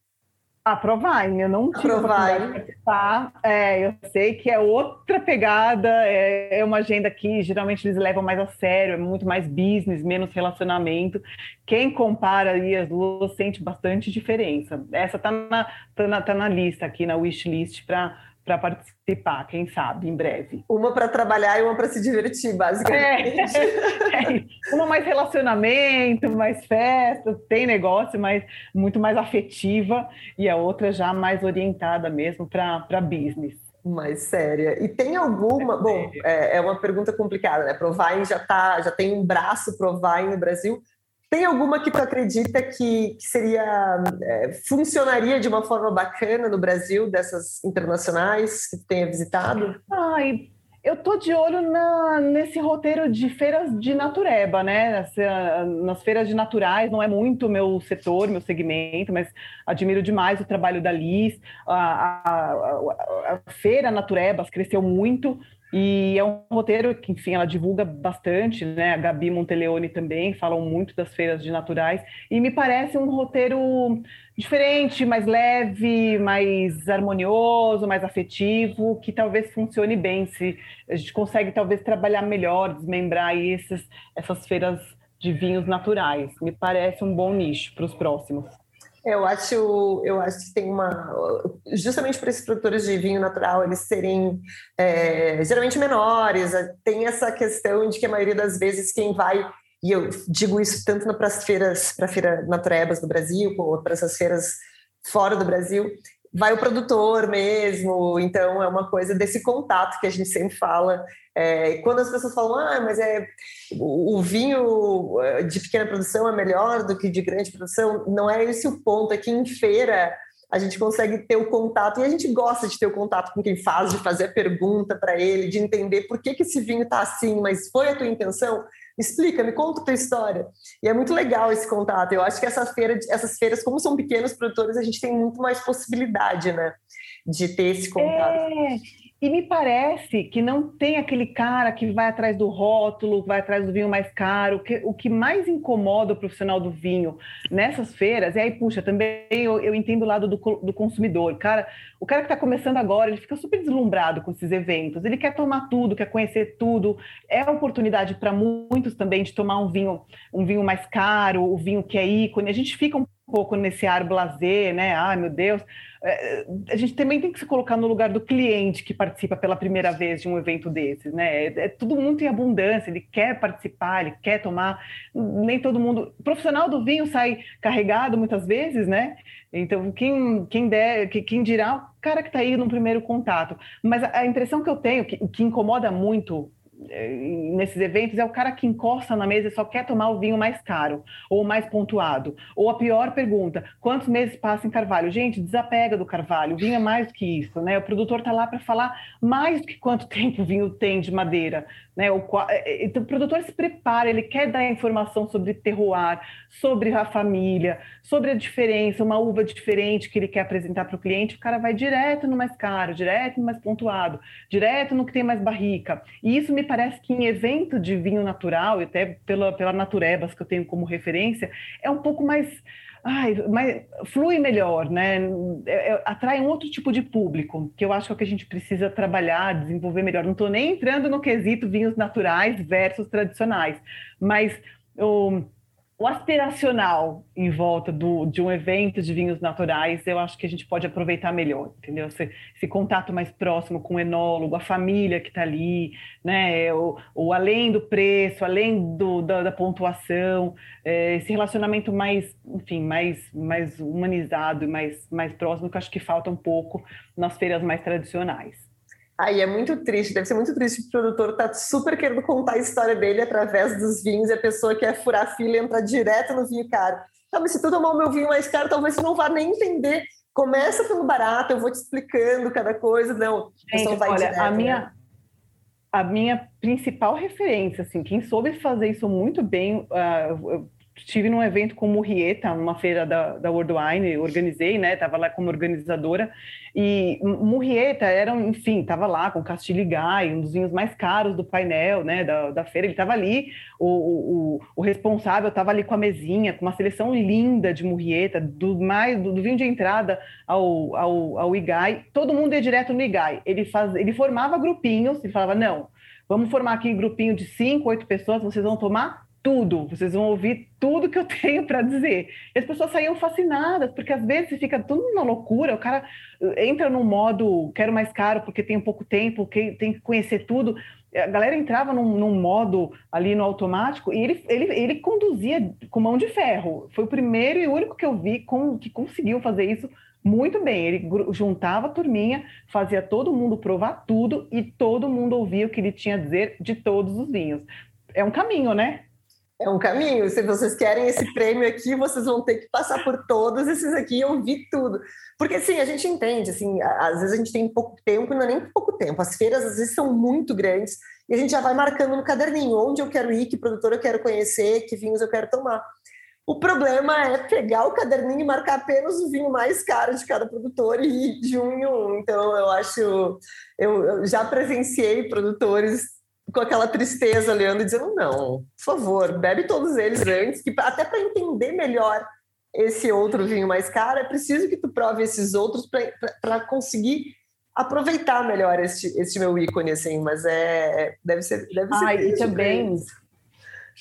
A Provine, eu não tive Provine. participar. É, eu sei que é outra pegada, é, é, uma agenda que geralmente eles levam mais a sério, é muito mais business, menos relacionamento. Quem compara aí as duas sente bastante diferença. Essa tá na, tá na, tá na lista aqui, na wish list, para para participar, quem sabe, em breve. Uma para trabalhar e uma para se divertir, basicamente. É, [laughs] é, uma mais relacionamento, mais festa, tem negócio, mas muito mais afetiva, e a outra já mais orientada mesmo para business. Mais séria. E tem alguma. bom, é, é, uma pergunta complicada, né? Provine já tá, já tem um braço Provine no Brasil, tem alguma que tu acredita que, que seria é, funcionaria de uma forma bacana no Brasil dessas internacionais que tu tenha visitado? Ai, eu tô de olho na, nesse roteiro de feiras de natureba, né? Nas, nas feiras de naturais, não é muito meu setor, meu segmento, mas admiro demais o trabalho da Liz. A, a, a, a feira Naturebas cresceu muito, e é um roteiro que, enfim, ela divulga bastante, né? A Gabi Monteleone também falam muito das feiras de naturais. E me parece um roteiro diferente, mais leve, mais harmonioso, mais afetivo, que talvez funcione bem se a gente consegue talvez trabalhar melhor, desmembrar esses, essas feiras de vinhos naturais. Me parece um bom nicho para os próximos. Eu acho, eu acho que tem uma. Justamente para esses produtores de vinho natural eles serem é, geralmente menores, tem essa questão de que a maioria das vezes quem vai, e eu digo isso tanto para as feiras, para a Feira Naturebas do Brasil, ou para essas feiras fora do Brasil, vai o produtor mesmo, então é uma coisa desse contato que a gente sempre fala. É, quando as pessoas falam, ah, mas é o, o, vinho eh, de pequena produção é melhor do que de grande produção, não é esse o ponto, é que em feira a gente consegue ter o contato, e a gente gosta de ter o contato com quem faz, de fazer a pergunta para ele, de entender por que, que esse vinho está assim, mas foi a tua intenção? Explica, me conta a tua história. E é muito legal esse contato. Eu acho que essa feira, essas feiras, como são pequenos produtores, a gente tem muito mais possibilidade, né, de ter esse contato. É. E me parece que não tem aquele cara que vai atrás do rótulo, vai atrás do vinho mais caro. Que, o que mais incomoda o profissional do vinho nessas feiras, e aí, puxa, também eu, eu entendo o lado do, do consumidor. Cara, o cara que está começando agora, ele fica super deslumbrado com esses eventos. Ele quer tomar tudo, quer conhecer tudo. É oportunidade para muitos também de tomar um vinho, um vinho mais caro, o vinho que é ícone. A gente fica um pouco nesse ar blazer, né? Ai, meu Deus. É, a gente também tem que se colocar no lugar do cliente que participa pela primeira vez de um evento desses, né? É, é tudo muito em abundância, ele quer participar, ele quer tomar. Nem todo mundo. O profissional do vinho sai carregado muitas vezes, né? Então, quem, quem, der, quem dirá o cara que está aí no primeiro contato. Mas a, a impressão que eu tenho, que, que incomoda muito nesses eventos é o cara que encosta na mesa e só quer tomar o vinho mais caro ou mais pontuado. Ou a pior pergunta: quantos meses passa em carvalho? Gente, desapega do carvalho. O vinho é mais do que isso, né? O produtor está lá para falar mais do que quanto [laughs] tempo o vinho tem de madeira. Né? O, é, é, então, o produtor se prepara, ele quer dar informação sobre terroir, sobre a família, sobre a diferença, uma uva diferente que ele quer apresentar para o cliente. O cara vai direto no mais caro, direto no mais pontuado, direto no que tem mais barrica. E isso me parece que em evento de vinho natural, e até pela, pela Naturebas, que eu tenho como referência, é um pouco mais ai, mas flui melhor, né? É, é, atrai um outro tipo de público, que eu acho que é o que a gente precisa trabalhar, desenvolver melhor. Não estou nem entrando no quesito vinhos naturais versus tradicionais, mas o o aspiracional em volta do, de um evento de vinhos naturais, eu acho que a gente pode aproveitar melhor, entendeu? Esse, esse contato mais próximo com o enólogo, a família que está ali, né? O, o, além do preço, além do, da, da pontuação, é, esse relacionamento mais, enfim, mais, mais humanizado e mais, mais próximo, que eu acho que falta um pouco nas feiras mais tradicionais. Aí é muito triste, deve ser muito triste o produtor tá super querendo contar a história dele através dos vinhos e a pessoa quer furar fila e entrar direto no vinho caro. Não, mas se tu tomar o meu vinho mais caro, talvez tu não vá nem entender. Começa pelo barato, eu vou te explicando cada coisa. Não, Gente, vai olha, direto, a minha, né? a minha principal referência, assim, quem soube fazer isso muito bem, uh, estive num evento com Murrieta, uma feira da, da World Wine, organizei, né? Tava lá como organizadora. E Murrieta era, enfim, tava lá com Castilho Gai, um dos vinhos mais caros do painel, né? Da, da feira. Ele tava ali, o, o, o responsável tava ali com a mesinha, com uma seleção linda de Murrieta, do, mais, do, do vinho de entrada ao, ao, ao Igai. Todo mundo ia direto no Igai. Ele, faz, ele formava grupinhos e falava: não, vamos formar aqui um grupinho de cinco, oito pessoas, vocês vão tomar tudo, vocês vão ouvir tudo que eu [laughs] tenho para dizer. E as pessoas saíam fascinadas, porque às vezes fica tudo uma loucura, o cara eh, entra num modo, quero mais caro porque tem pouco tempo, tem que conhecer tudo. A galera entrava num, num, modo ali no automático e ele, ele, ele conduzia com mão de ferro. Foi o primeiro e único que eu vi com, que conseguiu fazer isso muito bem. Ele juntava a turminha, fazia todo mundo provar tudo e todo mundo ouvia o que ele tinha a dizer de todos os vinhos. É um caminho, né? É um caminho. Se vocês querem esse prêmio aqui, vocês vão ter que passar por todos esses aqui e ouvir tudo. Porque, assim, a gente entende, assim, às vezes a gente tem pouco tempo, não é nem pouco tempo. As feiras, às vezes, são muito grandes e a gente já vai marcando no caderninho onde eu quero ir, que produtor eu quero conhecer, que vinhos eu quero tomar. O problema é pegar o caderninho e marcar apenas o vinho mais caro de cada produtor e de um em um. Então, eu acho... Eu, eu já presenciei produtores com aquela tristeza olhando e dizendo: não, por favor, bebe todos eles antes, que até para entender melhor esse outro vinho mais caro, é preciso que tu prove esses outros para conseguir aproveitar melhor este, este meu ícone, assim, mas é deve ser deve ser ah, e também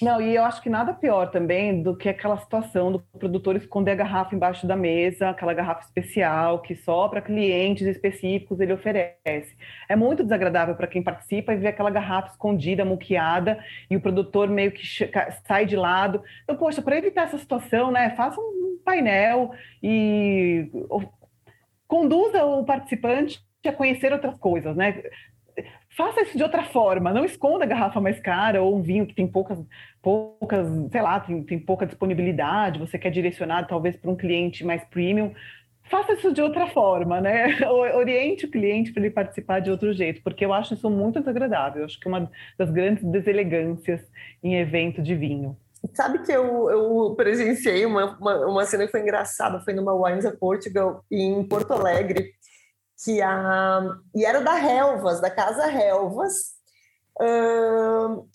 não, e eu acho que nada pior também do que aquela situação do produtor esconder a garrafa embaixo da mesa, aquela garrafa especial que só para clientes específicos ele oferece. É muito desagradável para quem participa e ver aquela garrafa escondida, muqueada, e o produtor meio que sai de lado. Então, poxa, para evitar essa situação, né, faça um painel e conduza o participante a conhecer outras coisas, né? Faça isso de outra forma, não esconda a garrafa mais cara ou um vinho que tem poucas, poucas, sei lá, tem, tem pouca disponibilidade, você quer direcionar talvez para um cliente mais premium, faça isso de outra forma, né? [laughs] Oriente o cliente para ele participar de outro jeito, porque eu acho isso muito desagradável. Eu acho que é uma das grandes deselegâncias em evento de vinho. Sabe que eu, eu presenciei uma, uma, uma cena que foi engraçada, foi numa Wines of Portugal em Porto Alegre, que a e era da Helvas, da casa Helvas. Uh,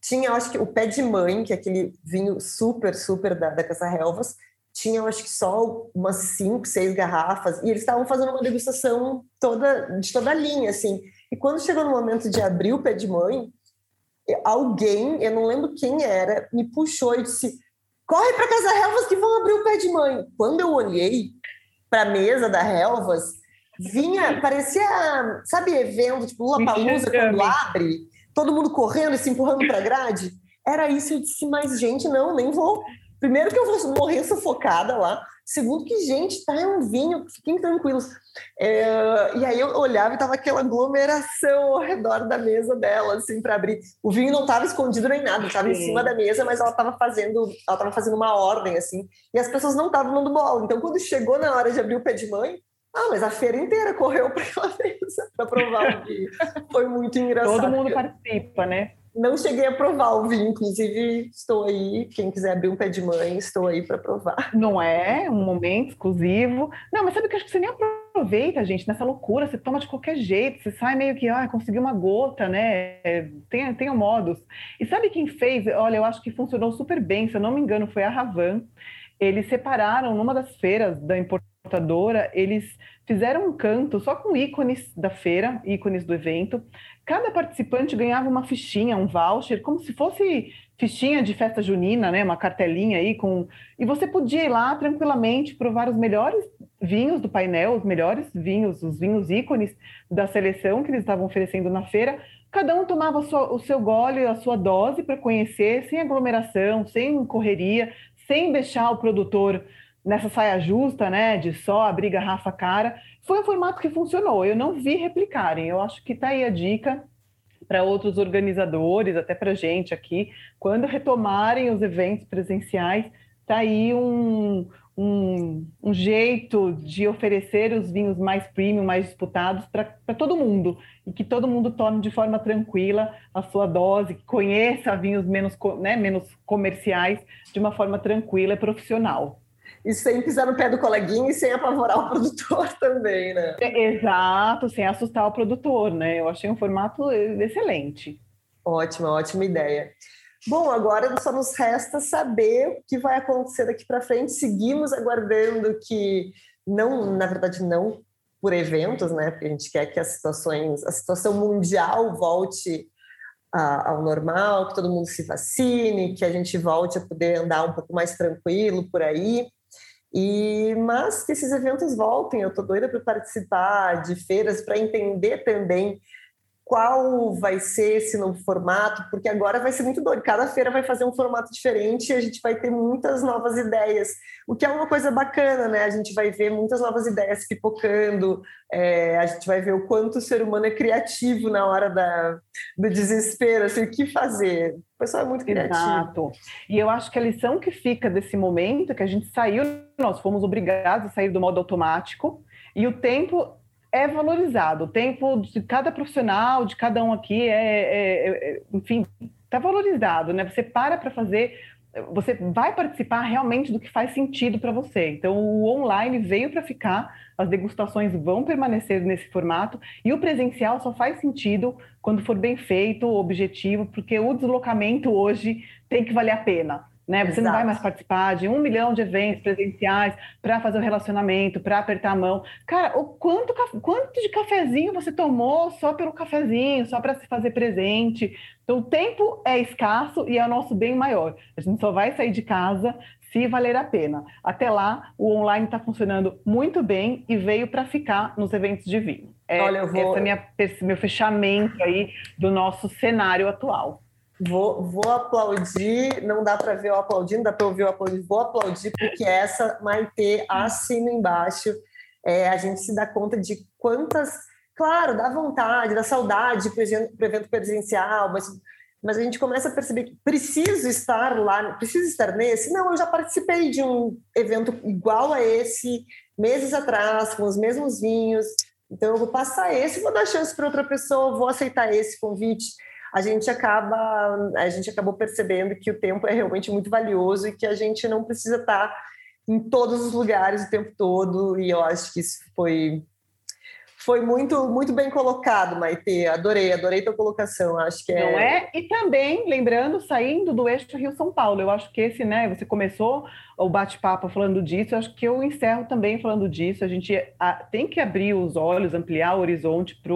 tinha, acho que o pé de mãe, que é aquele vinho super, super da, da Casa Helvas, tinha, acho que só umas cinco, seis garrafas, e eles estavam fazendo uma degustação toda de toda a linha, assim. E quando chegou no momento de abrir o pé de mãe, alguém, eu não lembro quem era, me puxou e disse: corre para Casa Helvas que vão abrir o pé de mãe. Quando eu olhei para a mesa da Helvas, vinha, parecia, sabe, evento, tipo Lula Palusa, quando abre, todo mundo correndo e se empurrando para a grade. Era isso, eu disse, mas gente, não, nem vou. Primeiro que eu vou morrer sufocada lá. Segundo que, gente, tá é um vinho, fiquem tranquilos. É, e aí eu olhava e tava aquela aglomeração ao redor da mesa dela, assim, para abrir. O vinho não tava escondido nem nada, estava em cima da mesa, mas ela tava fazendo, ela tava fazendo uma ordem, assim, e as pessoas não estavam dando bola. Então, quando chegou na hora de abrir o pé de mãe, ah, mas a feira inteira correu para aquela [laughs] mesa para provar o vinho. Foi muito engraçado. Todo mundo participa, né? Não cheguei a provar o vinho, inclusive estou aí. Quem quiser abrir um pé de mãe, estou aí para provar. Não é um momento exclusivo. Não, mas sabe que acho que você nem aproveita, gente, nessa loucura, você toma de qualquer jeito, você sai meio que, ah, conseguiu uma gota, né? Tem, tem modos. E sabe quem fez? Olha, eu acho que funcionou super bem, se eu não me engano, foi a Ravan. Eles separaram numa das feiras da eles fizeram um canto só com ícones da feira, ícones do evento. Cada participante ganhava uma fichinha, um voucher, como se fosse fichinha de festa junina, né? Uma cartelinha aí com. E você podia ir lá tranquilamente provar os melhores vinhos do painel, os melhores vinhos, os vinhos ícones da seleção que eles estavam oferecendo na feira. Cada um tomava o seu gole, a sua dose para conhecer, sem aglomeração, sem correria, sem deixar o produtor nessa saia justa, né? De só abrir garrafa cara. Foi um formato que funcionou. Eu não vi replicarem. Eu acho que está aí a dica para outros organizadores, até para gente aqui, quando retomarem os eventos presenciais, está aí um, um, um, jeito de oferecer os vinhos mais premium, mais disputados para todo mundo e que todo mundo tome de forma tranquila a sua dose, que conheça vinhos menos, né, menos comerciais de uma forma tranquila e profissional e sem pisar no pé do coleguinha e sem apavorar o [laughs] produtor também, né? Exato, sem assustar o produtor, né? Eu achei um formato excelente. Ótima, ótima ideia. Bom, agora só nos resta saber o que vai acontecer daqui para frente. Seguimos aguardando que não, na verdade, não por eventos, né? Porque a gente quer que as situações, a situação mundial volte ao normal, que todo mundo se vacine, que a gente volte a poder andar um pouco mais tranquilo por aí. E mas que esses eventos voltem, eu estou doida para participar de feiras para entender também qual vai ser esse novo formato, porque agora vai ser muito doido. Cada feira vai fazer um formato diferente e a gente vai ter muitas novas ideias, o que é uma coisa bacana, né? A gente vai ver muitas novas ideias pipocando, é, a gente vai ver o quanto o ser humano é criativo na hora da, do desespero, assim, o que fazer. O pessoal é muito criativo. Exato. E eu acho que a lição que fica desse momento, é que a gente saiu, nós fomos obrigados a sair do modo automático, e o tempo é valorizado. O tempo de cada profissional, de cada um aqui, é, é, é enfim, está valorizado, né? Você para para fazer, você vai participar realmente do que faz sentido para você. Então, o online veio para ficar, as degustações vão permanecer nesse formato e o presencial só faz sentido quando for bem feito, objetivo, porque o deslocamento hoje tem que valer a pena. Né? Você Exato. não vai mais participar de um milhão de eventos presenciais para fazer o um relacionamento, para apertar a mão. Cara, o quanto, quanto de cafezinho você tomou só pelo cafezinho, só para se fazer presente? Então, o tempo é escasso e é o nosso bem maior. A gente só vai sair de casa se valer a pena. Até lá, o online está funcionando muito bem e veio para ficar nos eventos de vinho. É, Olha, eu vou... Esse é minha, meu fechamento aí do nosso cenário atual. Vou, vou aplaudir, não dá para ver eu aplaudindo, dá para ouvir eu aplaudir, vou aplaudir, porque essa Maite assina embaixo. É, a gente se dá conta de quantas. Claro, dá vontade, dá saudade para o evento presencial, mas, mas a gente começa a perceber que preciso estar lá, preciso estar nesse. Não, eu já participei de um evento igual a esse meses atrás, com os mesmos vinhos. Então, eu vou passar esse, vou dar chance para outra pessoa, vou aceitar esse convite a gente acaba, a gente acabou percebendo que o tempo é realmente muito valioso e que a gente não precisa estar em todos os lugares o tempo todo. E eu acho que isso foi foi muito muito bem colocado, Maite. Adorei, adorei tua colocação. Acho que é. Não é? E também, lembrando, saindo do eixo Rio-São Paulo. Eu acho que esse, né? Você começou o bate-papo falando disso, eu acho que eu encerro também falando disso. A gente tem que abrir os olhos, ampliar o horizonte para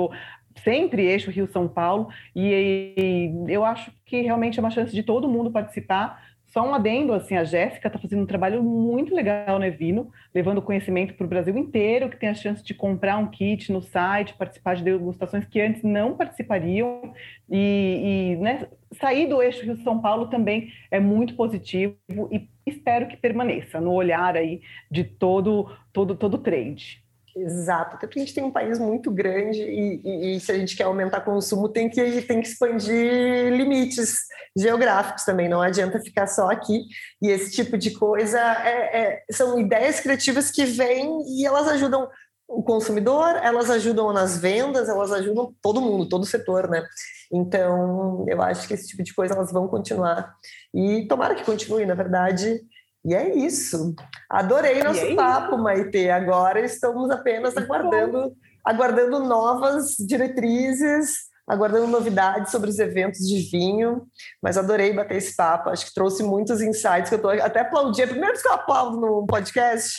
sempre eixo Rio-São Paulo, e, e, eu acho que realmente é uma chance de todo mundo participar. Só um adendo, assim, a Jéssica está fazendo um trabalho muito legal no Evino, levando conhecimento para o Brasil inteiro, que tem a chance de comprar um kit no site, participar de degustações que antes não participariam, e, e né, sair do eixo Rio-São Paulo também é muito positivo e espero que permaneça no olhar aí de todo, todo, todo trade. Exato, até porque a gente tem um país muito grande e, e, e, se a gente quer aumentar consumo, tem que, tem que expandir limites geográficos também, não adianta ficar só aqui. E esse tipo de coisa é, é, são ideias criativas que vêm e elas ajudam o consumidor, elas ajudam nas vendas, elas ajudam todo mundo, todo o setor, né? Então, eu acho que esse tipo de coisa elas vão continuar. E tomara que continue, na verdade, E é isso. Adorei nosso é papo, Maite. Agora estamos apenas aguardando, aguardando novas diretrizes, aguardando novidades sobre os eventos de vinho. Mas adorei bater esse papo. Acho que trouxe muitos insights que eu tô até aplaudi. É primeiro que eu aplaudo no podcast.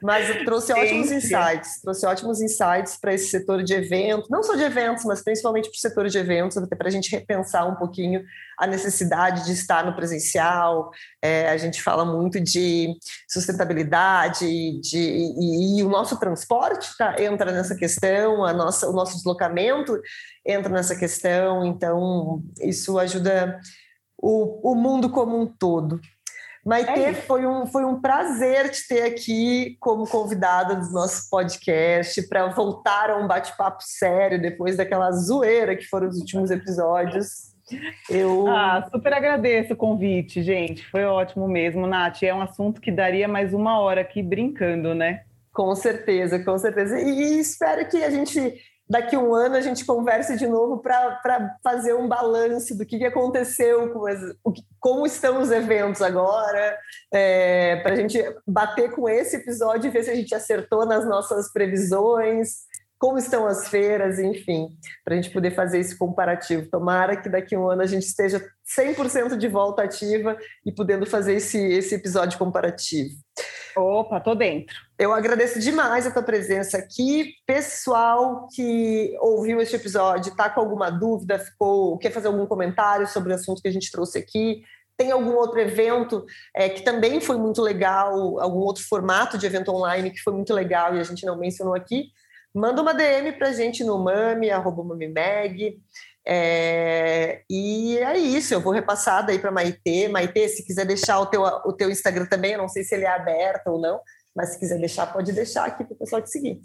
Mas trouxe ótimos insights, trouxe ótimos insights para esse setor de eventos, não só de eventos, mas principalmente para o setor de eventos, até para a gente repensar um pouquinho a necessidade de estar no presencial. É, a gente fala muito de sustentabilidade de, e, e o nosso transporte tá, entra nessa questão, a nossa, o nosso deslocamento entra nessa questão, então isso ajuda o, o mundo como um todo. Maite, é foi, um, foi um prazer te ter aqui como convidada do nosso podcast para voltar a um bate-papo sério depois daquela zoeira que foram os últimos episódios. Eu... Ah, super agradeço o convite, gente. Foi ótimo mesmo, Nath. É um assunto que daria mais uma hora aqui brincando, né? Com certeza, com certeza. E espero que a gente daqui um ano a gente converse de novo para fazer um balanço do que, que aconteceu, com as, que, como estão os eventos agora, é, para a gente bater com esse episódio e ver se a gente acertou nas nossas previsões, como estão as feiras, enfim, para a gente poder fazer esse comparativo. Tomara que daqui um ano a gente esteja 100% de volta ativa e podendo fazer esse, esse episódio comparativo. Opa, tô dentro. Eu agradeço demais a tua presença aqui. Pessoal que ouviu este episódio, está com alguma dúvida, ficou, quer fazer algum comentário sobre o assunto que a gente trouxe aqui, tem algum outro evento é, que também foi muito legal, algum outro formato de evento online que foi muito legal e a gente não mencionou aqui, manda uma DM para a gente no mami, arroba. É, e é isso, eu vou repassar daí para Maitê. Maitê, se quiser deixar o teu, o teu Instagram também, eu não sei se ele é aberto ou não, mas se quiser deixar, pode deixar aqui para o pessoal te seguir.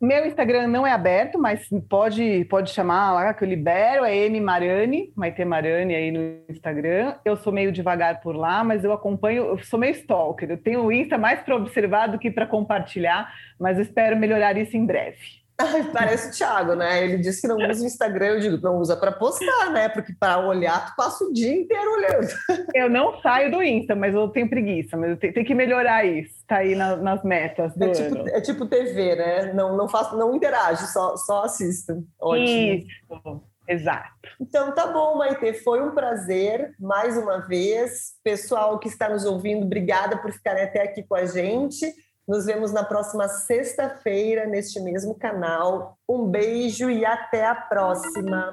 Meu Instagram não é aberto, mas pode, pode chamar lá que eu libero, é M Marani, Maite Marani aí no Instagram. Eu sou meio devagar por lá, mas eu acompanho, eu sou meio stalker. Eu tenho o Insta mais para observar do que para compartilhar, mas espero melhorar isso em breve. Parece o Thiago, né? Ele disse que não usa o Instagram, eu digo, não usa para postar, né? Porque para olhar, tu passa o dia inteiro olhando. Eu não saio do Insta, mas eu tenho preguiça, mas eu tenho, tenho que melhorar isso. Tá aí na, nas metas do é tipo, ano. É tipo TV, né? Não, não, faço, não interage, só, só assista. Ótimo. Isso. Exato. Então tá bom, Maite, foi um prazer mais uma vez. Pessoal que está nos ouvindo, obrigada por ficarem até aqui com a gente. Nos vemos na próxima sexta-feira neste mesmo canal. Um beijo e até a próxima.